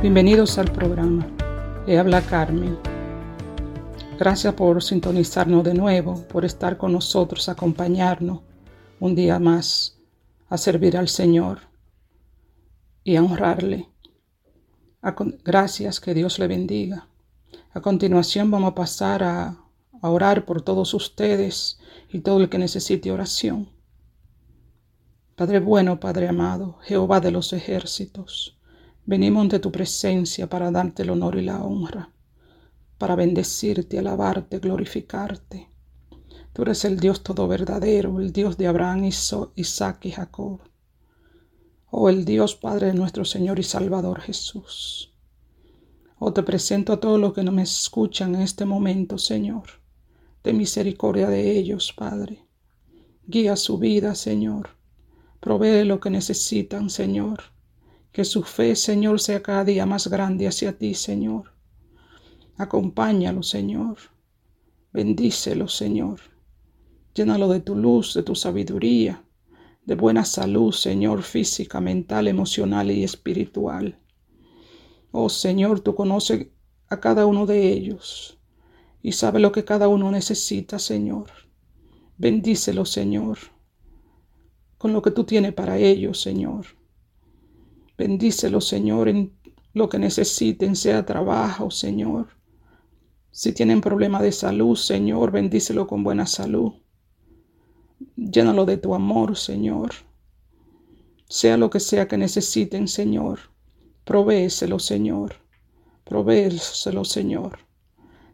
Bienvenidos al programa. Le habla Carmen. Gracias por sintonizarnos de nuevo, por estar con nosotros, acompañarnos un día más a servir al Señor y a honrarle. Gracias, que Dios le bendiga. A continuación vamos a pasar a, a orar por todos ustedes y todo el que necesite oración. Padre bueno, Padre amado, Jehová de los ejércitos. Venimos ante tu presencia para darte el honor y la honra, para bendecirte, alabarte, glorificarte. Tú eres el Dios todo verdadero, el Dios de Abraham, Isaac y Jacob. Oh, el Dios Padre de nuestro Señor y Salvador Jesús. Oh, te presento a todos los que no me escuchan en este momento, Señor. De misericordia de ellos, Padre. Guía su vida, Señor. Provee lo que necesitan, Señor que su fe, Señor, sea cada día más grande hacia ti, Señor. Acompáñalo, Señor. Bendícelo, Señor. Llénalo de tu luz, de tu sabiduría, de buena salud, Señor, física, mental, emocional y espiritual. Oh Señor, tú conoces a cada uno de ellos y sabes lo que cada uno necesita, Señor. Bendícelo, Señor, con lo que tú tienes para ellos, Señor. Bendícelo, Señor, en lo que necesiten, sea trabajo, Señor. Si tienen problema de salud, Señor, bendícelo con buena salud. Llénalo de tu amor, Señor. Sea lo que sea que necesiten, Señor. Provéeselo, Señor. Provéeselo, Señor.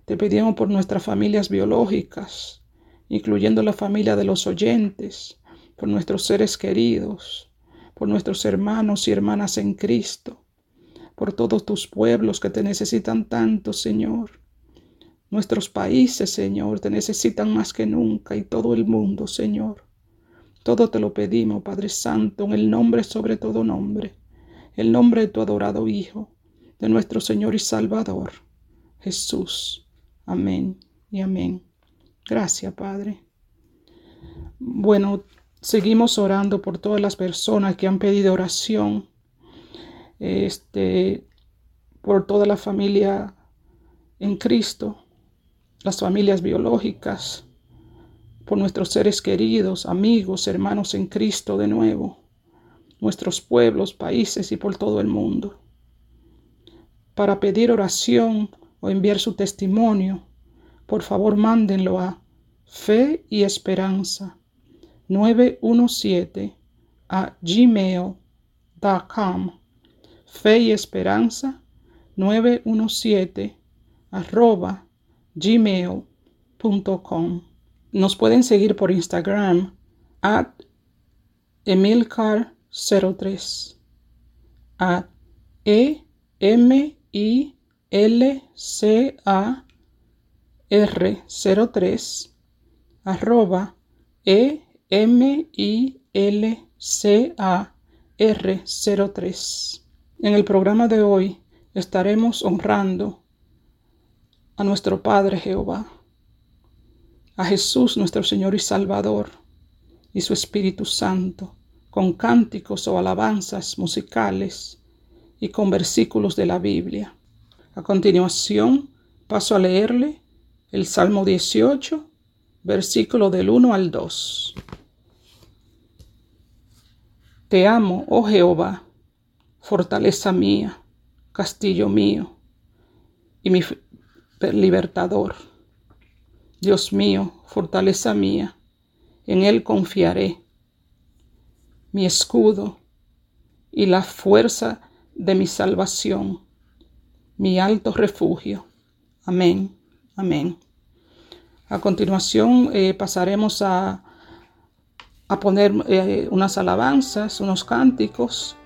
Te pedimos por nuestras familias biológicas, incluyendo la familia de los oyentes, por nuestros seres queridos, por nuestros hermanos y hermanas en Cristo, por todos tus pueblos que te necesitan tanto, Señor. Nuestros países, Señor, te necesitan más que nunca y todo el mundo, Señor. Todo te lo pedimos, Padre Santo, en el nombre sobre todo nombre, el nombre de tu adorado Hijo, de nuestro Señor y Salvador, Jesús. Amén y amén. Gracias, Padre. Bueno, Seguimos orando por todas las personas que han pedido oración, este, por toda la familia en Cristo, las familias biológicas, por nuestros seres queridos, amigos, hermanos en Cristo de nuevo, nuestros pueblos, países y por todo el mundo. Para pedir oración o enviar su testimonio, por favor mándenlo a fe y esperanza 917 a gmail.com. Fe y esperanza 917 arroba gmail.com. Nos pueden seguir por Instagram at emilcar03 at e m i l c a r 03 arroba e M-I-L-C-A-R-03. En el programa de hoy estaremos honrando a nuestro Padre Jehová, a Jesús nuestro Señor y Salvador y su Espíritu Santo, con cánticos o alabanzas musicales y con versículos de la Biblia. A continuación paso a leerle el Salmo 18, versículo del 1 al 2. Te amo, oh Jehová, fortaleza mía, castillo mío y mi libertador. Dios mío, fortaleza mía, en Él confiaré, mi escudo y la fuerza de mi salvación, mi alto refugio. Amén, amén. A continuación eh, pasaremos a, a poner eh, unas alabanzas, unos cánticos.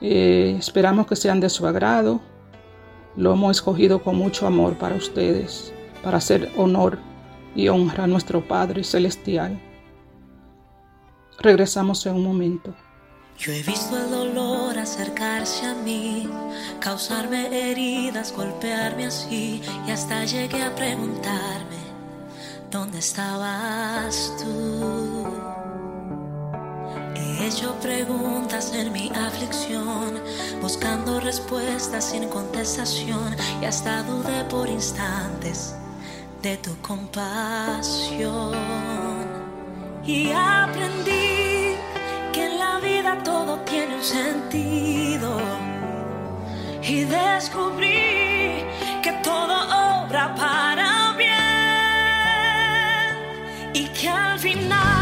Eh, esperamos que sean de su agrado. Lo hemos escogido con mucho amor para ustedes, para hacer honor y honra a nuestro Padre Celestial. Regresamos en un momento. Yo he visto el dolor acercarse a mí, causarme heridas, golpearme así, y hasta llegué a preguntarme, ¿dónde estabas tú? He hecho preguntas en mi aflicción, buscando respuestas sin contestación, y hasta dudé por instantes de tu compasión. Y aprendí que en la vida todo tiene un sentido. Y descubrí que todo obra para Y que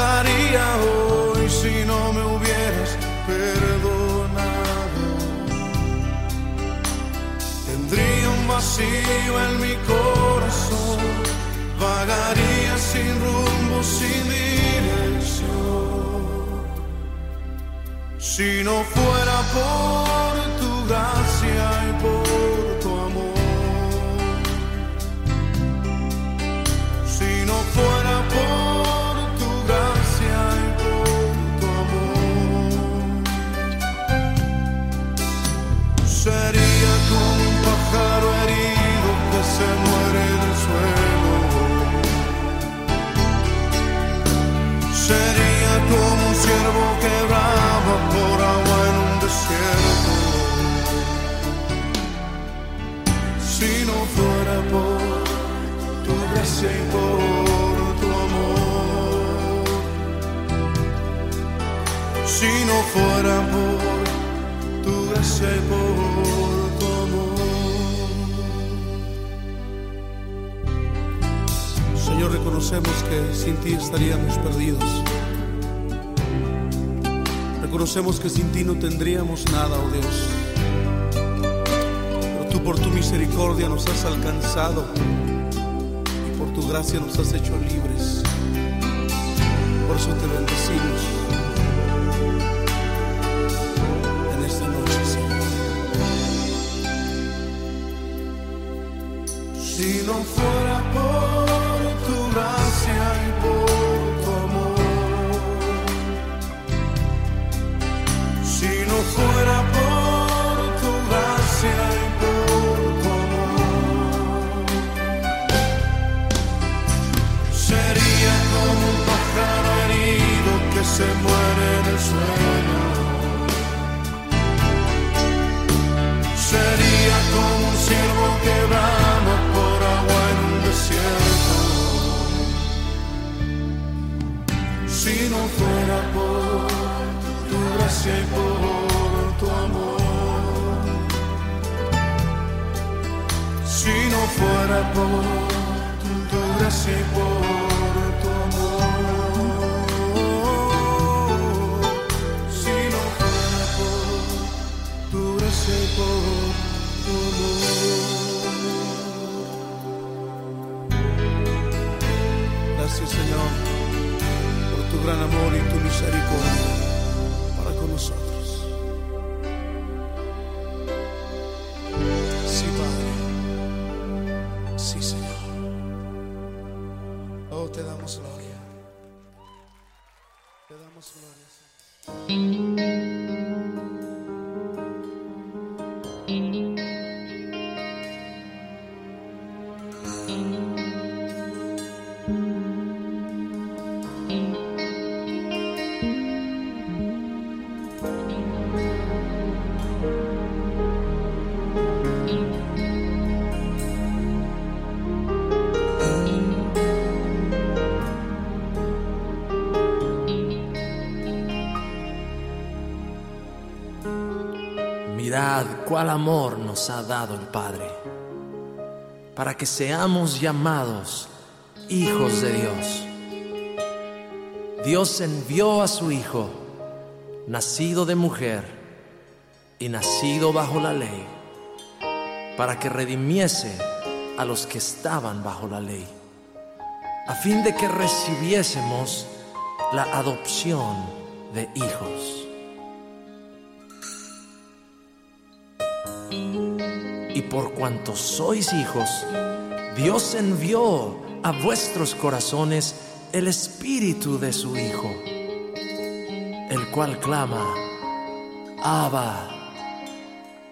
estaría hoy si no me hubieras perdonado? Tendría un vacío en mi corazón, vagaría sin rumbo, sin dirección. Si no fuera por fuera por tu gracia y por tu amor. Señor, reconocemos que sin ti estaríamos perdidos. Reconocemos que sin ti no tendríamos nada, oh Dios. Pero tú por tu misericordia nos has alcanzado y por tu gracia nos has hecho libres. Por eso te bendecimos Si no fuera por tu gracia y por tu amor, si no fuera por tu gracia y por tu amor, sería como un pájaro herido que se muere en el suelo. Tu gracia y por tu amor. Si no fuera por tu gracia y por tu amor. Si no fuera por tu gracia y por tu amor. Gracias Señor por tu gran amor y tu misericordia damos cuál amor nos ha dado el Padre, para que seamos llamados hijos de Dios. Dios envió a su Hijo, nacido de mujer y nacido bajo la ley, para que redimiese a los que estaban bajo la ley, a fin de que recibiésemos la adopción de hijos. Y por cuanto sois hijos, Dios envió a vuestros corazones el espíritu de su Hijo, el cual clama, Abba,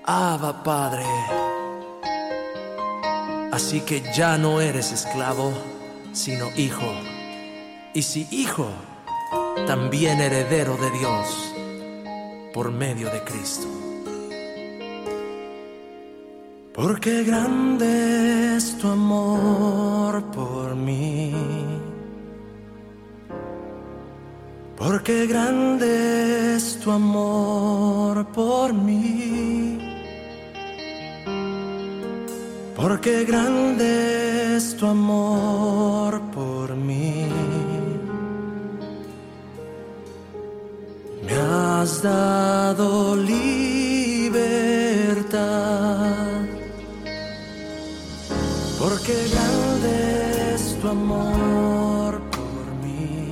Abba Padre. Así que ya no eres esclavo, sino hijo. Y si hijo, también heredero de Dios por medio de Cristo. Porque grande es tu amor por mí. Porque grande es tu amor por mí. Porque grande es tu amor por mí. Me has dado libertad. Porque grande es tu amor por mí.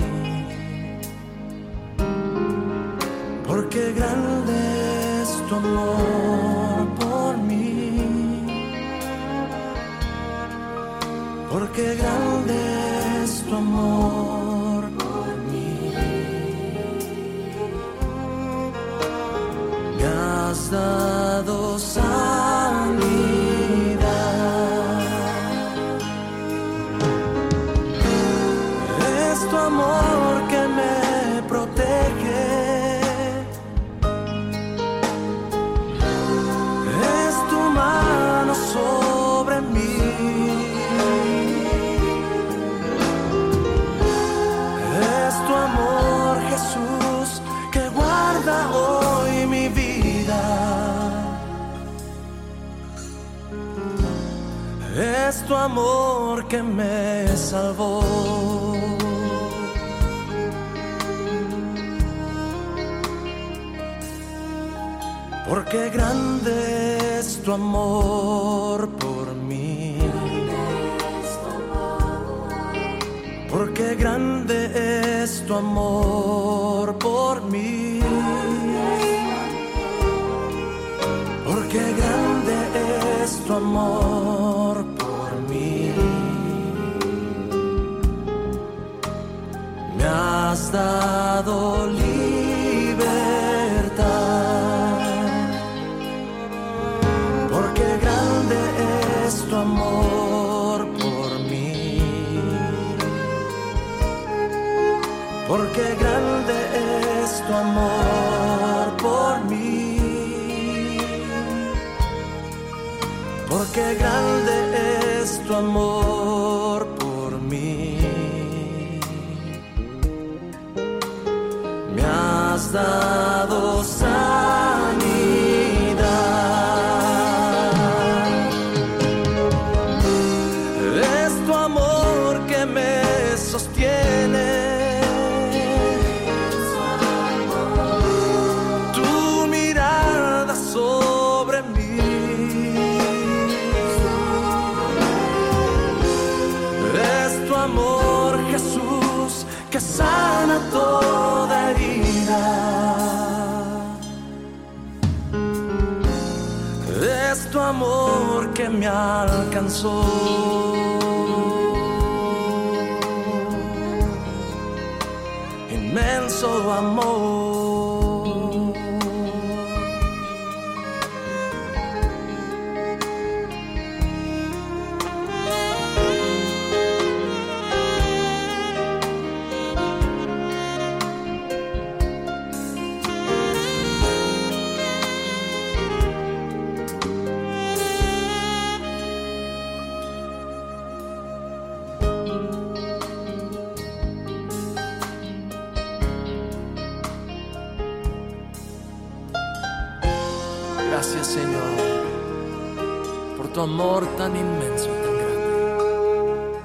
Porque grande es tu amor por mí. Porque grande es tu amor por mí. Me has dado sanidad. Amor que me salvó. Porque grande es tu amor por mí. Porque grande es tu amor por mí. Porque grande es tu amor has dado libertad. Porque grande es tu amor por mí. Porque grande es tu amor por mí. Porque grande es tu amor has Es tu amor que me alcanzó. Inmenso amor. Tu amor tan inmenso, tan grande.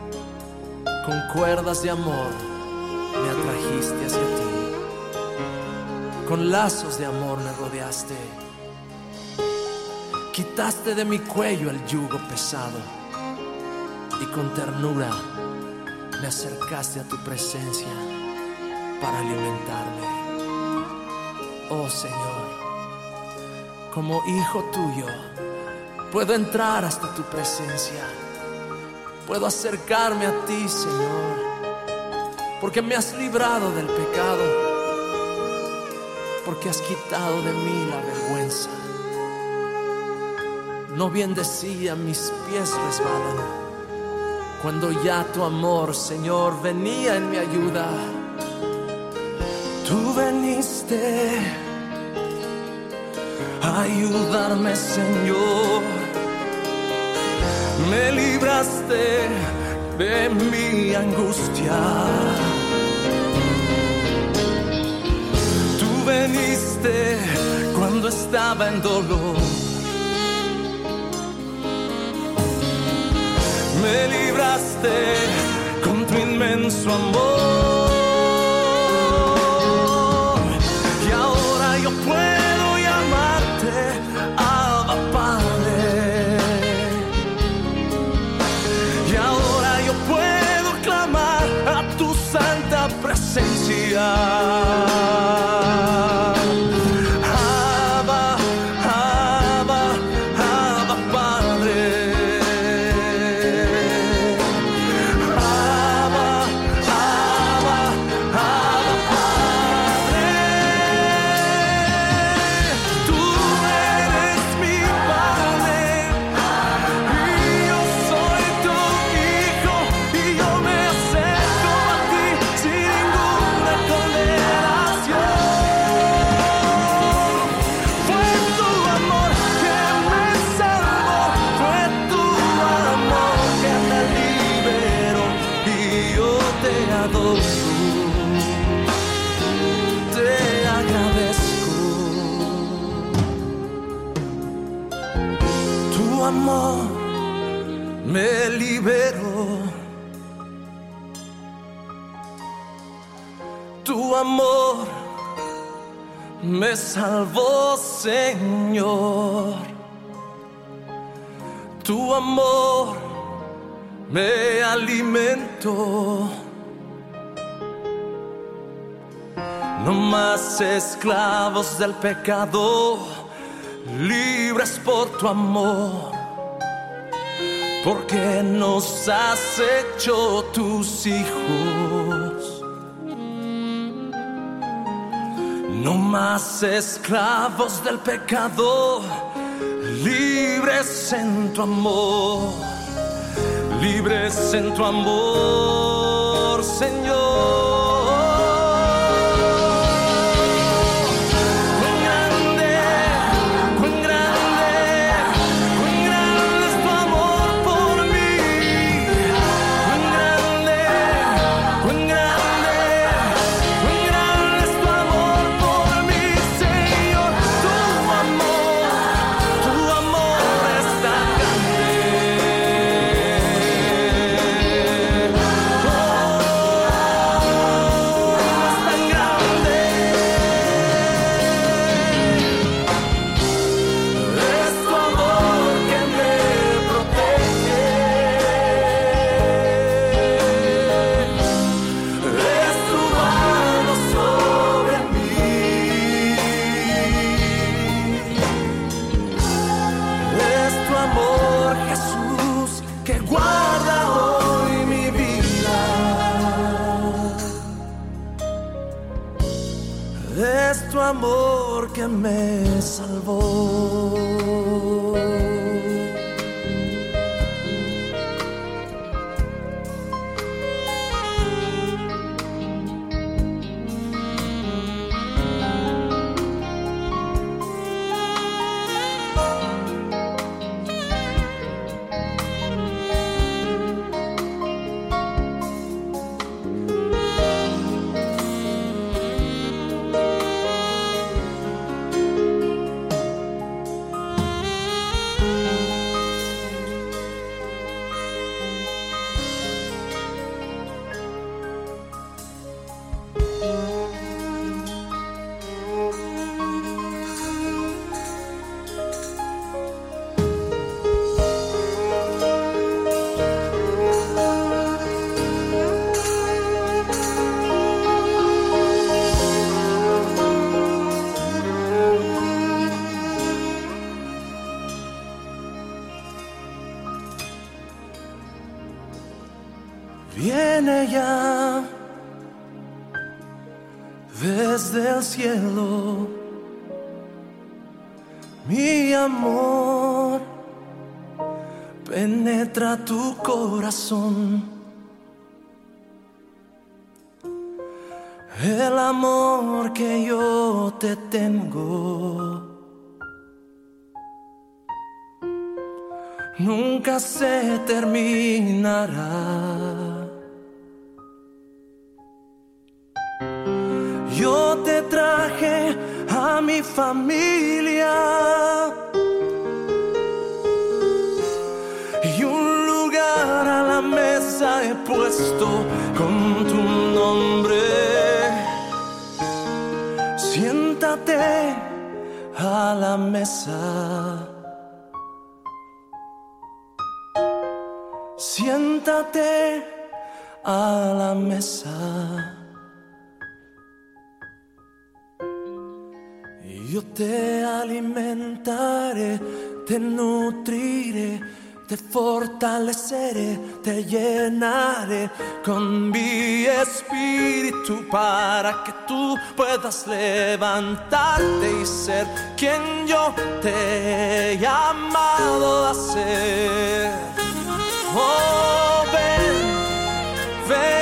Con cuerdas de amor me atrajiste hacia ti. Con lazos de amor me rodeaste. Quitaste de mi cuello el yugo pesado y con ternura me acercaste a tu presencia para alimentarme. Oh Señor, como hijo tuyo, puedo entrar hasta tu presencia. Puedo acercarme a ti, Señor, porque me has librado del pecado, porque has quitado de mí la vergüenza. No bien decía, mis pies resbalan cuando ya tu amor, Señor, venía en mi ayuda. Tú veniste a ayudarme, Señor. Me libraste de mi angustia. Tú veniste cuando estaba en dolor me libraste con tu inmenso amor. Me salvó, Señor. Tu amor me alimentó. No más esclavos del pecado, libres por tu amor. Porque nos has hecho tus hijos. No más esclavos del pecado, libres en tu amor, libres en tu amor, Señor. Amor que se terminará. Yo te traje a mi familia y un lugar a la mesa he puesto con tu nombre. Siéntate a la mesa. Siéntate a la mesa. Yo te alimentaré, te nutriré, te fortaleceré, te llenaré con mi espíritu para que tú puedas levantarte y ser quien yo te he llamado a ser. Oh, fail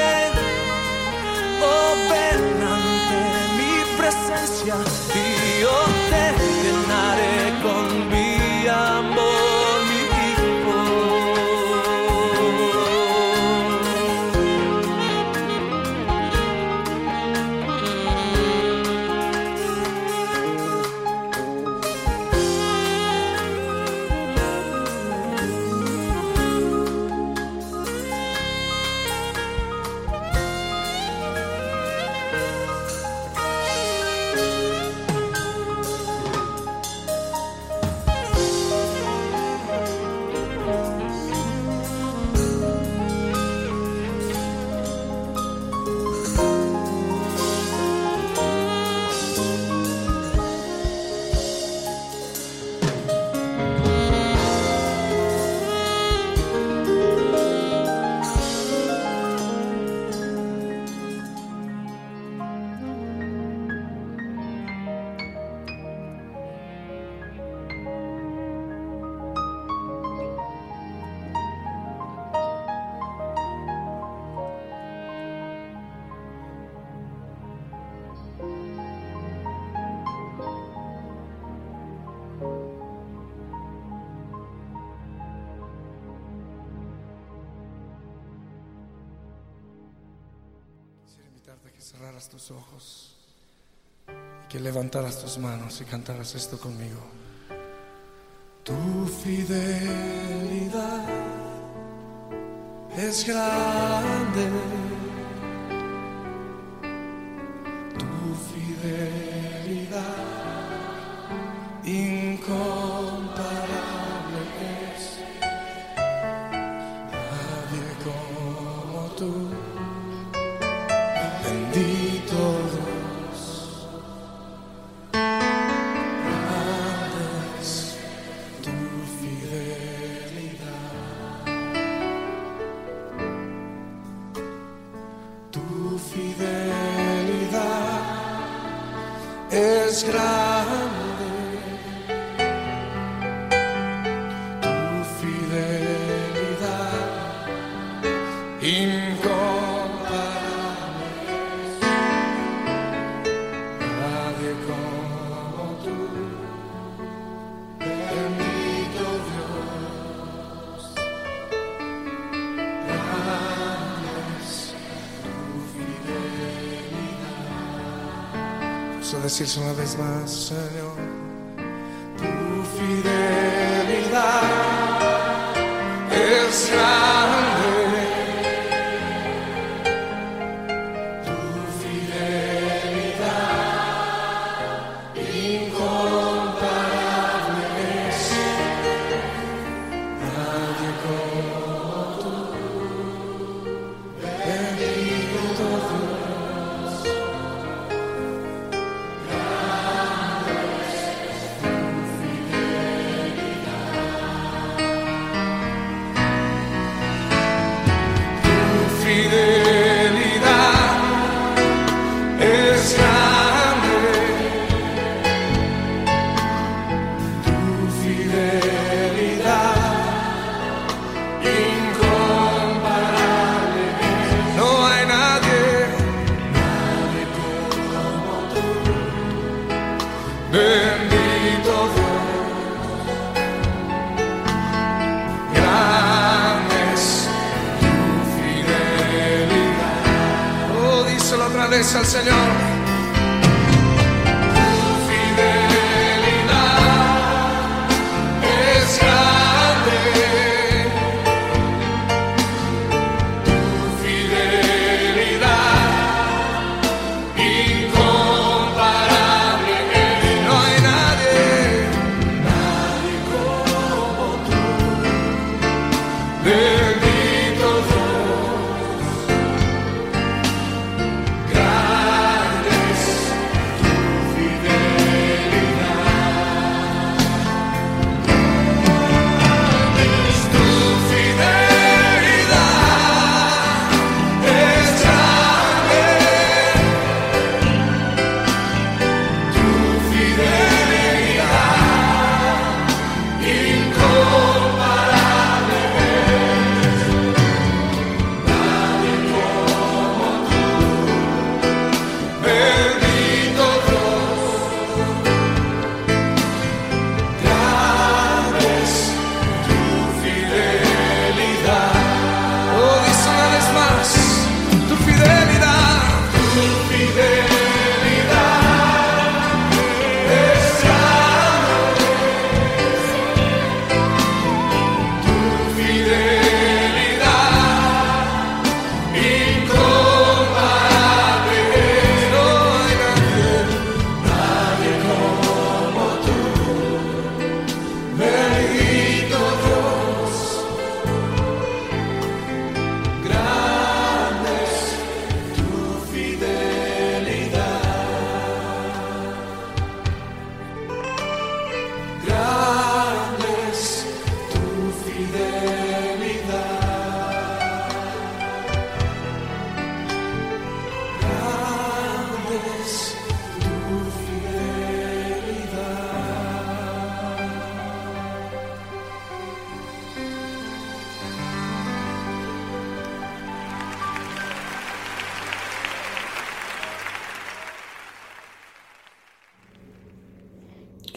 que levantaras tus manos y cantaras esto conmigo. Tu fidelidad es grande. Decirse una vez más, Señor, al Señor.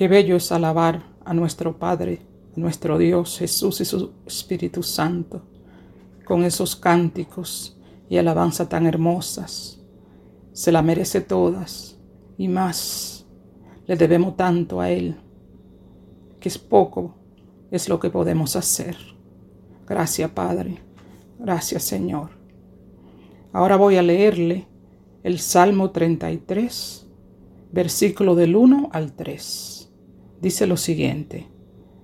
Qué bello es alabar a nuestro Padre, a nuestro Dios Jesús y su Espíritu Santo, con esos cánticos y alabanza tan hermosas. Se la merece todas y más. Le debemos tanto a Él, que es poco, es lo que podemos hacer. Gracias, Padre. Gracias, Señor. Ahora voy a leerle el Salmo 33, versículo del 1 al 3. Dice lo siguiente,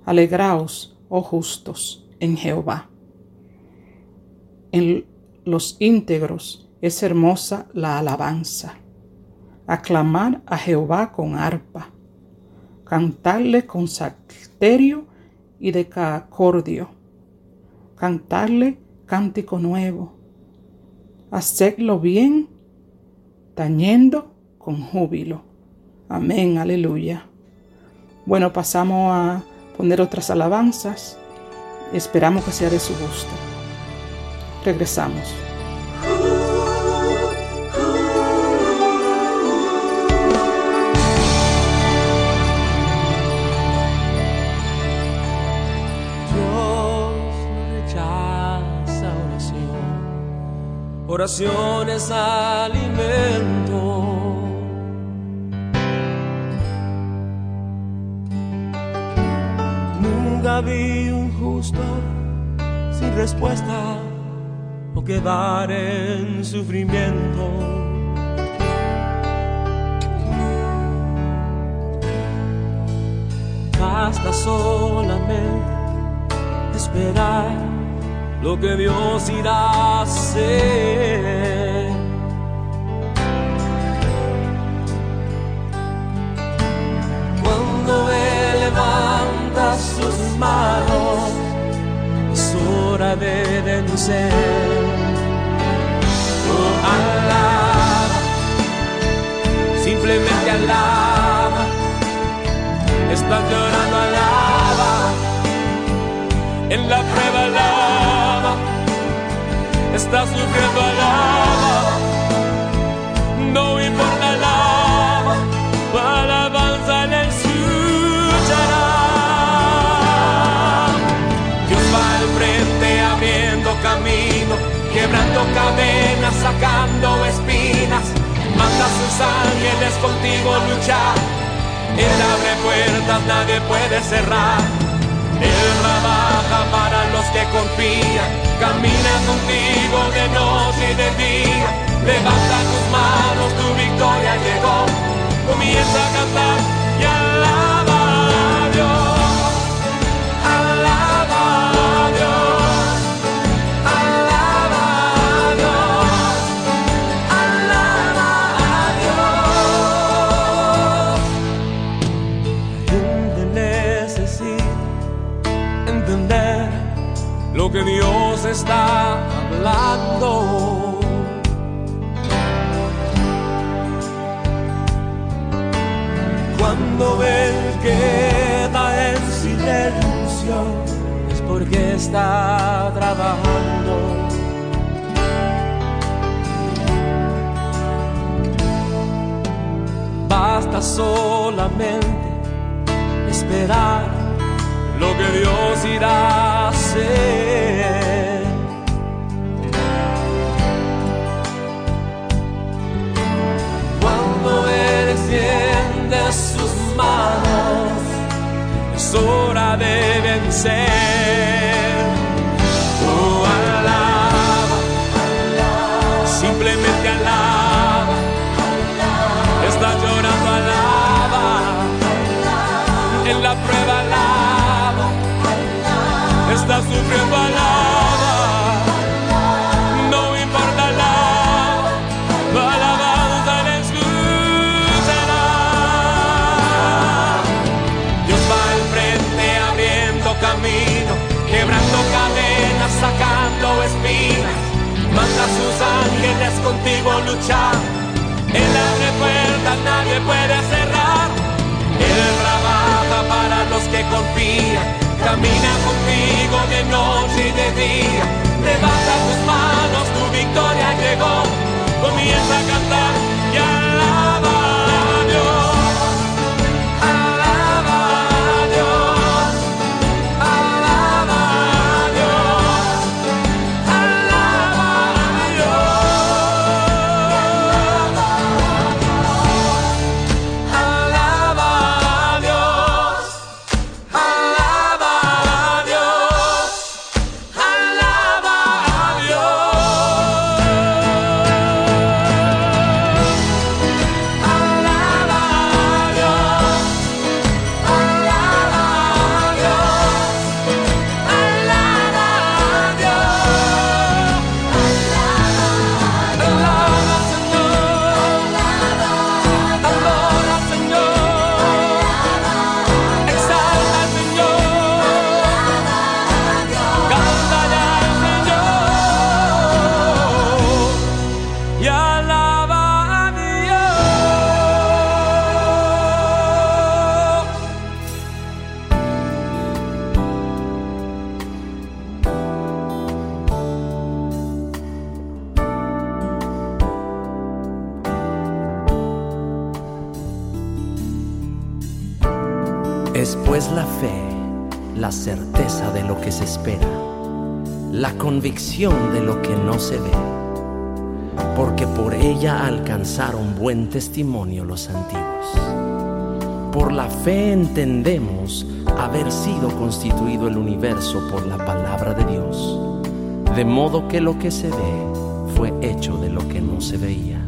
Alegraos, oh justos, en Jehová. En los íntegros es hermosa la alabanza. Aclamar a Jehová con arpa, cantarle con salterio y decacordio, cantarle cántico nuevo, hacedlo bien, tañendo con júbilo. Amén, aleluya. Bueno, pasamos a poner otras alabanzas. Esperamos que sea de su gusto. Regresamos. Oración es alimento. Nunca vi un justo sin respuesta o quedar en sufrimiento. Basta solamente esperar lo que Dios irá a hacer. Cuando Él manos, es hora de vencer. Oh, alaba, simplemente alaba. Estás llorando, alaba en la prueba alaba, está sufriendo alaba, ángeles contigo luchar. Él abre puertas, nadie puede cerrar. Él trabaja para los que confían. Camina contigo de noche y de día. Levanta está trabajando. Basta solamente esperar lo que Dios irá a hacer. Cuando Él extiende sus manos, es hora de vencer. Contigo luchar. Él abre puertas, nadie puede cerrar. Él trabaja para los que confían. Camina contigo me. De lo que no se ve, porque por ella alcanzaron buen testimonio los antiguos. Por la fe entendemos haber sido constituido el universo por la palabra de Dios, de modo que lo que se ve fue hecho de lo que no se veía.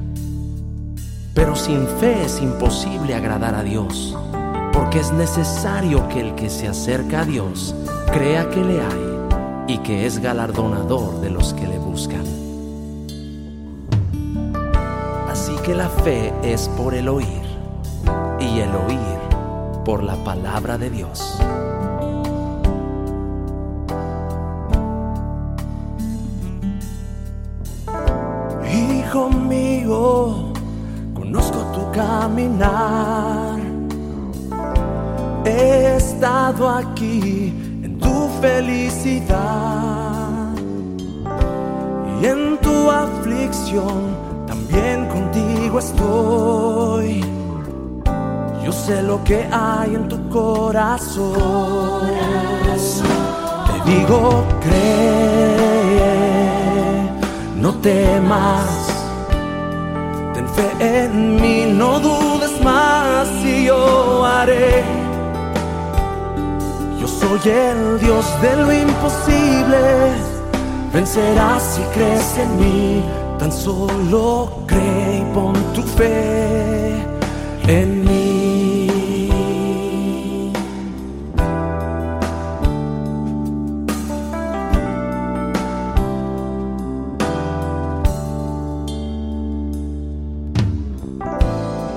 Pero sin fe es imposible agradar a Dios, porque es necesario que el que se acerca a Dios crea que le hay y que es galardonador de los que le buscan. Así que la fe es por el oír y el oír por la palabra de Dios. Hijo mío, conozco tu caminar. He estado aquí felicidad y en tu aflicción también contigo estoy. Yo sé lo que hay en tu corazón. Te digo, cree, no temas. Ten fe en mí, no dudes más y yo haré. Soy el Dios de lo imposible, vencerás si crees en mí, tan solo cree y pon tu fe en mí.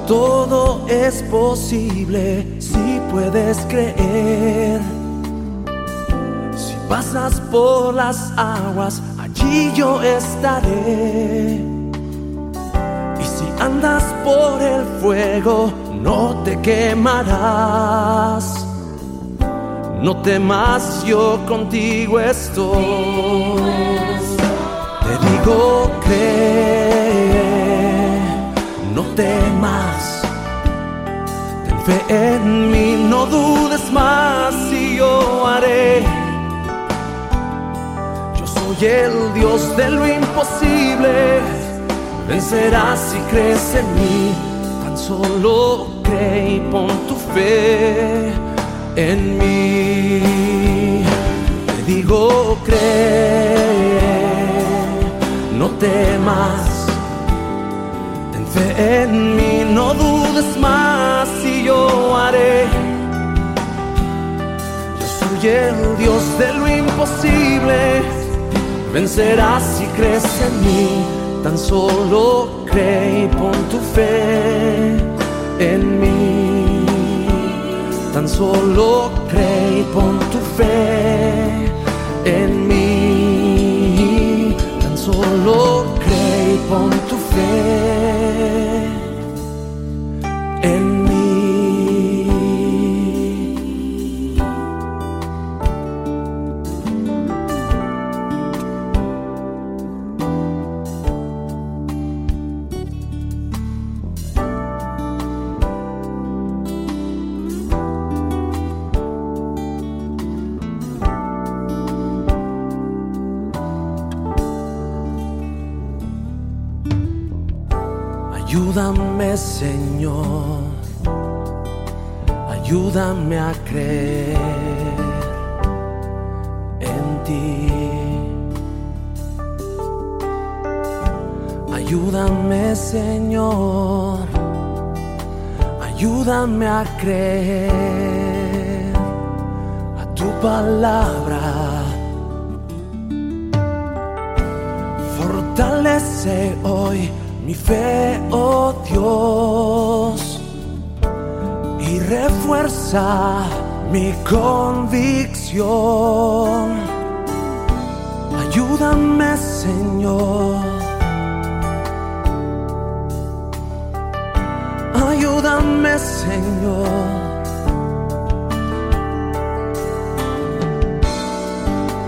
Todo es posible si puedes creer. Pasas por las aguas, allí yo estaré. Y si andas por el fuego, no te quemarás. No temas, yo contigo estoy. Te digo cree, no temas. Ten fe en soy el Dios de lo imposible. Vencerás si crees en mí. Tan solo cree y pon tu fe en mí. Te digo cree, no temas. Ten fe en mí, no dudes más y yo haré. Yo soy el Dios de lo imposible. Vencerás si crees en mí. Tan solo cree y pon tu fe en mí. Tan solo cree y pon tu fe en mí. Tan solo cree y pon tu fe a creer a tu palabra. Fortalece hoy mi fe, oh Dios, y refuerza mi convicción. Ayúdame, Señor. Señor.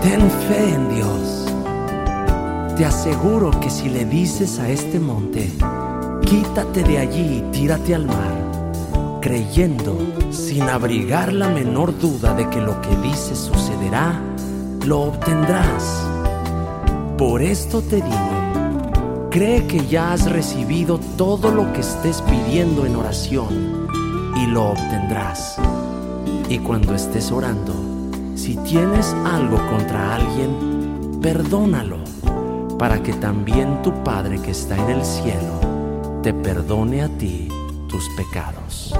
Ten fe en Dios. Te aseguro que si le dices a este monte, quítate de allí y tírate al mar, creyendo, sin abrigar la menor duda de que lo que dices sucederá, lo obtendrás. Por esto te digo, cree que ya has recibido todo lo que estés pidiendo en oración y lo obtendrás. Y cuando estés orando, si tienes algo contra alguien, perdónalo para que también tu Padre que está en el cielo te perdone a ti tus pecados.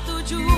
fato de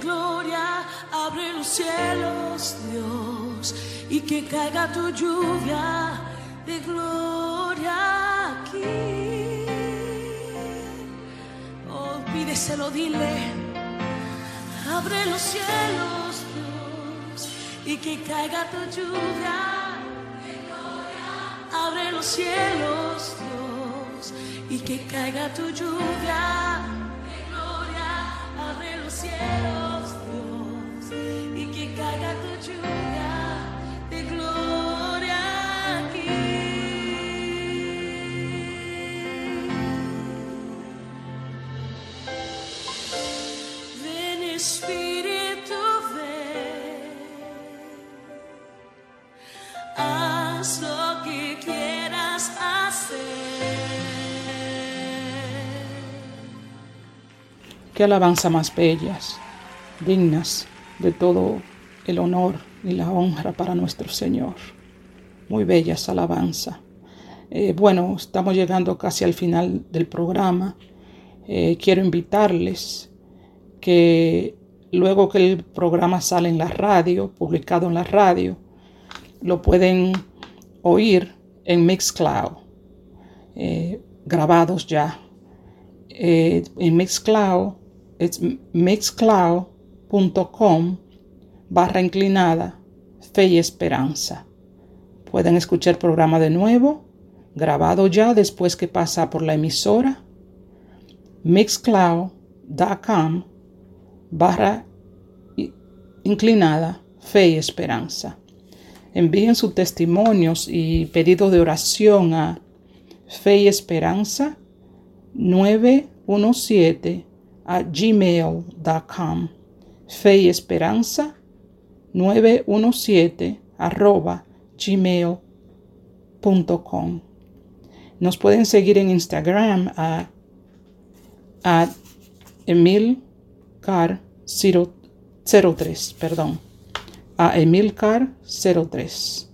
gloria. Abre los cielos, Dios, y que caiga tu lluvia de gloria aquí. Oh, pídeselo, dile. Abre los cielos, Dios, y que caiga tu lluvia. de gloria. Abre los cielos, Dios, y que caiga tu lluvia de gloria. Abre los cielos, Alabanza más bellas, dignas de todo el honor y la honra para nuestro Señor. Muy bellas alabanza. Eh, bueno, estamos llegando casi al final del programa. Eh, quiero invitarles que luego que el programa sale en la radio, publicado en la radio, lo pueden oír en Mixcloud, eh, grabados ya. En Mixcloud es mixcloud.com barra inclinada fe y esperanza. Pueden escuchar el programa de nuevo, grabado ya después que pasa por la emisora. mixcloud.com barra inclinada fe y esperanza. Envíen sus testimonios y pedidos de oración a fe y esperanza 917 a gmail.com. Fe y esperanza 917 arroba gmail.com. Nos pueden seguir en Instagram a, a emilcar03, perdón, a emilcar03.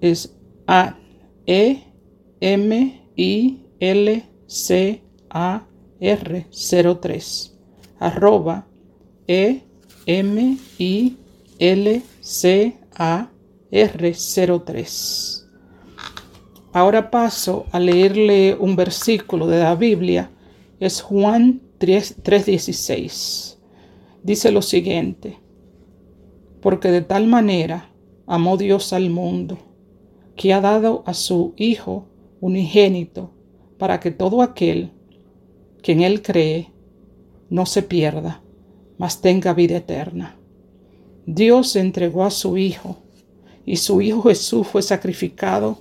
Es a e m i l c a r 03 arroba e m i l c a r 03 Ahora paso a leerle un versículo de la Biblia. Es Juan 3 3:16. Dice lo siguiente. Porque de tal manera amó Dios al mundo, que ha dado a su Hijo unigénito, para que todo aquel que en Él cree no se pierda, mas tenga vida eterna. Dios entregó a su Hijo, y su Hijo Jesús fue sacrificado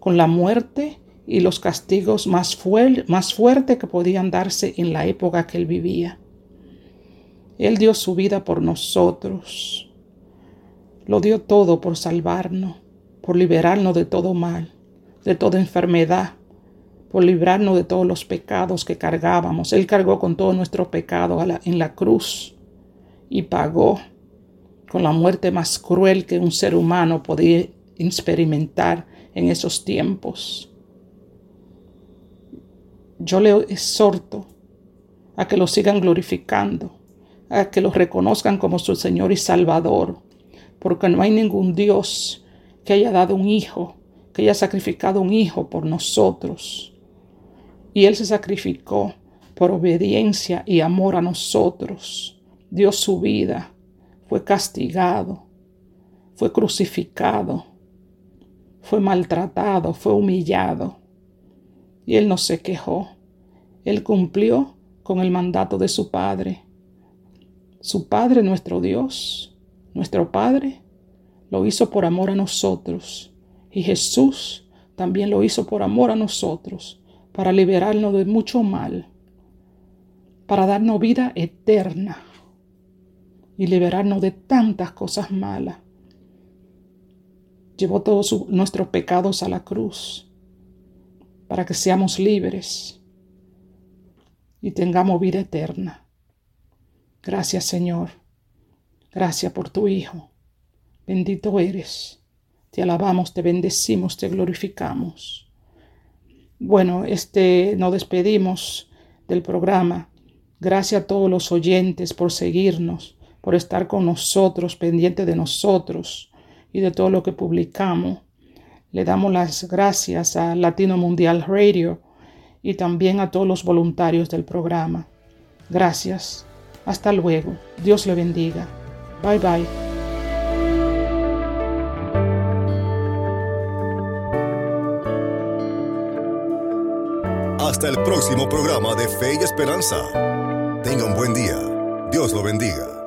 con la muerte y los castigos más, fuer más fuertes que podían darse en la época que él vivía. Él dio su vida por nosotros. Lo dio todo por salvarnos, por liberarnos de todo mal, de toda enfermedad, por librarnos de todos los pecados que cargábamos. Él cargó con todo nuestro pecado en la cruz y pagó con la muerte más cruel que un ser humano podía experimentar en esos tiempos. Yo le exhorto a que lo sigan glorificando, a que lo reconozcan como su Señor y Salvador, porque no hay ningún Dios que haya dado un hijo, que haya sacrificado un hijo por nosotros. Y Él se sacrificó por obediencia y amor a nosotros. Dio su vida, fue castigado, fue crucificado, fue maltratado, fue humillado. Y Él no se quejó. Él cumplió con el mandato de su Padre. Su Padre, nuestro Dios, nuestro Padre, lo hizo por amor a nosotros. Y Jesús también lo hizo por amor a nosotros, para liberarnos de mucho mal, para darnos vida eterna y liberarnos de tantas cosas malas. Llevó todos nuestros pecados a la cruz para que seamos libres y tengamos vida eterna. Gracias Señor. Gracias por tu Hijo. Bendito eres. Te alabamos, te bendecimos, te glorificamos. Bueno, este nos despedimos del programa. Gracias a todos los oyentes por seguirnos, por estar con nosotros, pendientes de nosotros y de todo lo que publicamos. Le damos las gracias a Latino Mundial Radio y también a todos los voluntarios del programa. Gracias. Hasta luego. Dios le bendiga. Bye bye. Hasta el próximo programa de Fe y Esperanza. Tenga un buen día. Dios lo bendiga.